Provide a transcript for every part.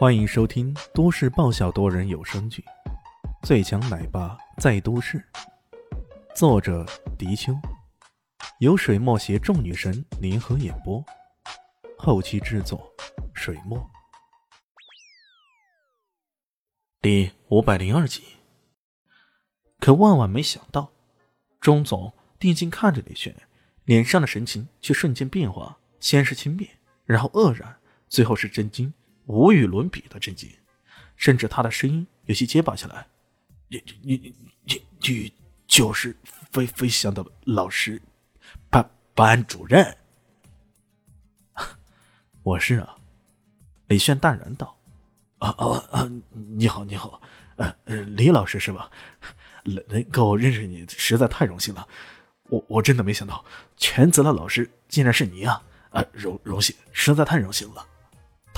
欢迎收听都市爆笑多人有声剧《最强奶爸在都市》，作者：迪秋，由水墨携众女神联合演播，后期制作：水墨。第五百零二集。可万万没想到，钟总定睛看着李轩，脸上的神情却瞬间变化，先是轻蔑，然后愕然，最后是震惊。无与伦比的震惊，甚至他的声音有些结巴起来：“你你你你你就是飞飞翔的老师，班班主任？”“ 我是啊。”李炫淡然道。“啊啊啊！你好你好，呃呃，李老师是吧？能能够认识你实在太荣幸了。我我真的没想到全责的老师竟然是你啊！啊，荣荣幸，实在太荣幸了。”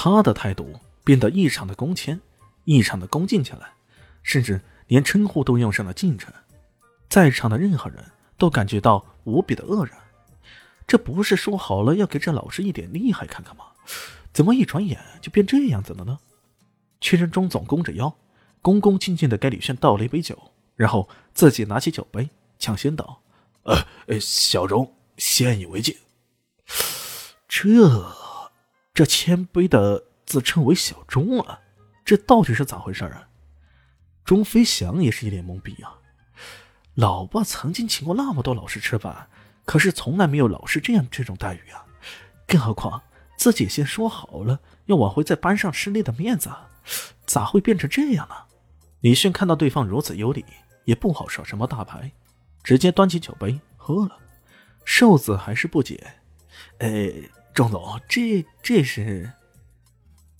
他的态度变得异常的恭谦，异常的恭敬起来，甚至连称呼都用上了敬称。在场的任何人都感觉到无比的愕然。这不是说好了要给这老师一点厉害看看吗？怎么一转眼就变这样子了呢？确认钟总弓着腰，恭恭敬敬的给李炫倒了一杯酒，然后自己拿起酒杯，抢先道：“呃，小荣，先以为敬。”这。这谦卑的自称为小钟啊，这到底是咋回事啊？钟飞翔也是一脸懵逼啊！老爸曾经请过那么多老师吃饭，可是从来没有老师这样这种待遇啊！更何况自己先说好了要挽回在班上失利的面子，咋会变成这样呢？李迅看到对方如此有礼，也不好耍什么大牌，直接端起酒杯喝了。瘦子还是不解，呃。钟总，这这是？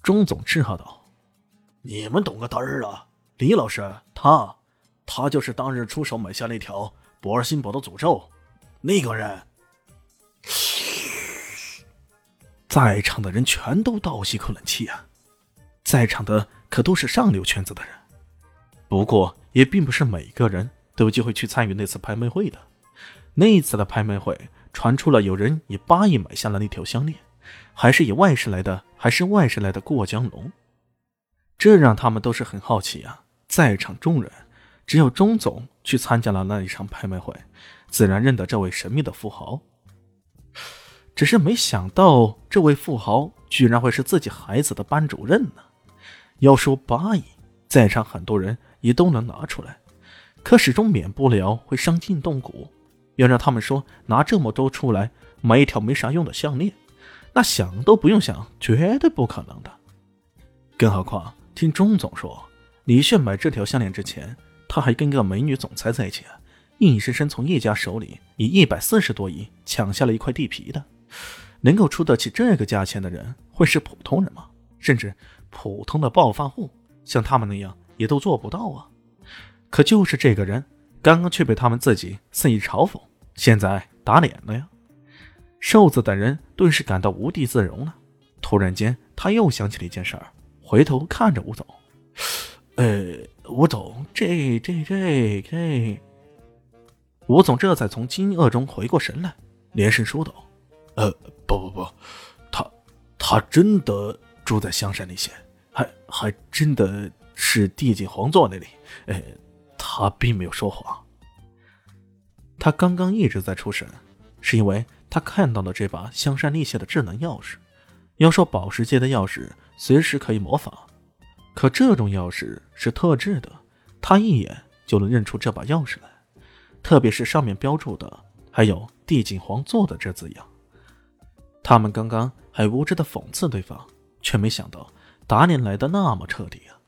钟总斥喝道：“你们懂个嘚儿啊！李老师，他，他就是当日出手买下那条博尔辛博的诅咒那个人。”在场的人全都倒吸口冷气啊！在场的可都是上流圈子的人，不过也并不是每个人都有机会去参与那次拍卖会的。那一次的拍卖会。传出了有人以八亿买下了那条项链，还是以外市来的，还是外市来的过江龙，这让他们都是很好奇啊。在场众人，只有钟总去参加了那一场拍卖会，自然认得这位神秘的富豪。只是没想到，这位富豪居然会是自己孩子的班主任呢。要说八亿，在场很多人也都能拿出来，可始终免不了会伤筋动骨。要让他们说拿这么多出来买一条没啥用的项链，那想都不用想，绝对不可能的。更何况听钟总说，李炫买这条项链之前，他还跟个美女总裁在一起，硬生生从叶家手里以一百四十多亿抢下了一块地皮的。能够出得起这个价钱的人，会是普通人吗？甚至普通的暴发户，像他们那样也都做不到啊！可就是这个人。刚刚却被他们自己肆意嘲讽，现在打脸了呀！瘦子等人顿时感到无地自容了。突然间，他又想起了一件事儿，回头看着吴总：“呃，吴总，这这这这……”吴总这才从惊愕中回过神来，连声说道：“呃，不不不，他他真的住在香山那些，还还真的是地景皇座那里。”呃。他并没有说谎。他刚刚一直在出神，是因为他看到了这把香山立械的智能钥匙。要说宝石界的钥匙随时可以模仿，可这种钥匙是特制的，他一眼就能认出这把钥匙来。特别是上面标注的还有“帝景皇座”的这字样。他们刚刚还无知的讽刺对方，却没想到打脸来的那么彻底啊！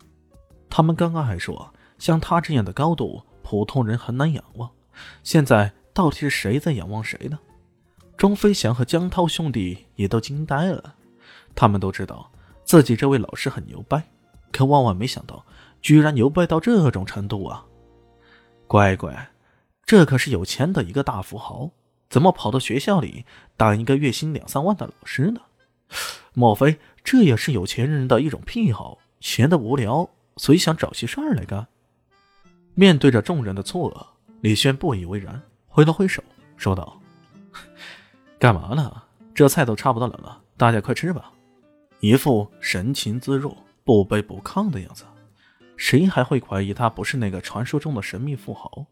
他们刚刚还说。像他这样的高度，普通人很难仰望。现在到底是谁在仰望谁呢？钟飞翔和江涛兄弟也都惊呆了。他们都知道自己这位老师很牛掰，可万万没想到，居然牛掰到这种程度啊！乖乖，这可是有钱的一个大富豪，怎么跑到学校里当一个月薪两三万的老师呢？莫非这也是有钱人的一种癖好？闲得无聊，所以想找些事儿来干？面对着众人的错愕，李轩不以为然，挥了挥手，说道：“干嘛呢？这菜都差不多冷了，大家快吃吧。”一副神情自若、不卑不亢的样子，谁还会怀疑他不是那个传说中的神秘富豪？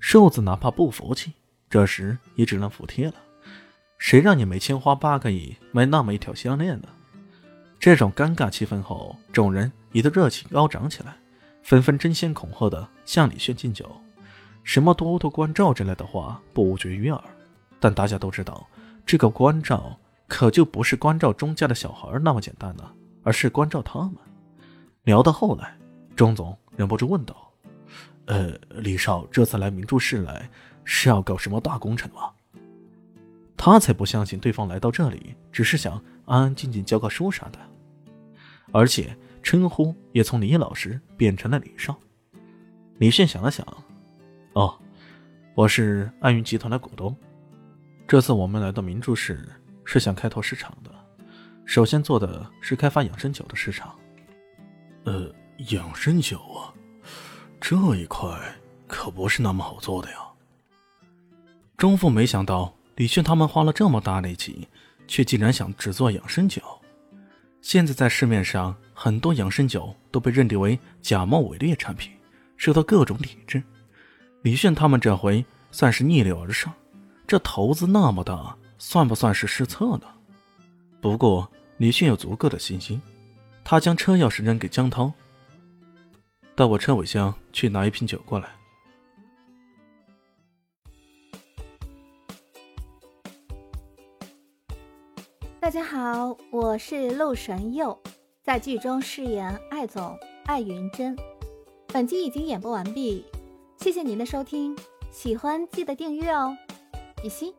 瘦子哪怕不服气，这时也只能服帖了。谁让你没钱花八个亿买那么一条项链呢？这种尴尬气氛后，众人也都热情高涨起来，纷纷争先恐后的向李轩敬酒。什么多多关照之类的话不绝于耳，但大家都知道，这个关照可就不是关照钟家的小孩那么简单了，而是关照他们。聊到后来，钟总忍不住问道：“呃，李少这次来明珠市来，是要搞什么大工程吗？”他才不相信对方来到这里只是想安安静静教个书啥的，而且称呼也从李老师变成了李少。李炫想了想。哦，我是安云集团的股东。这次我们来到明珠市，是想开拓市场的。首先做的是开发养生酒的市场。呃，养生酒啊，这一块可不是那么好做的呀。钟父没想到李炫他们花了这么大力气，却竟然想只做养生酒。现在在市面上，很多养生酒都被认定为假冒伪劣产品，受到各种抵制。李迅他们这回算是逆流而上，这投资那么大，算不算是失策呢？不过李迅有足够的信心，他将车钥匙扔给江涛，到我车尾箱去拿一瓶酒过来。大家好，我是陆神佑，在剧中饰演艾总艾云珍。本集已经演播完毕。谢谢您的收听，喜欢记得订阅哦，比心。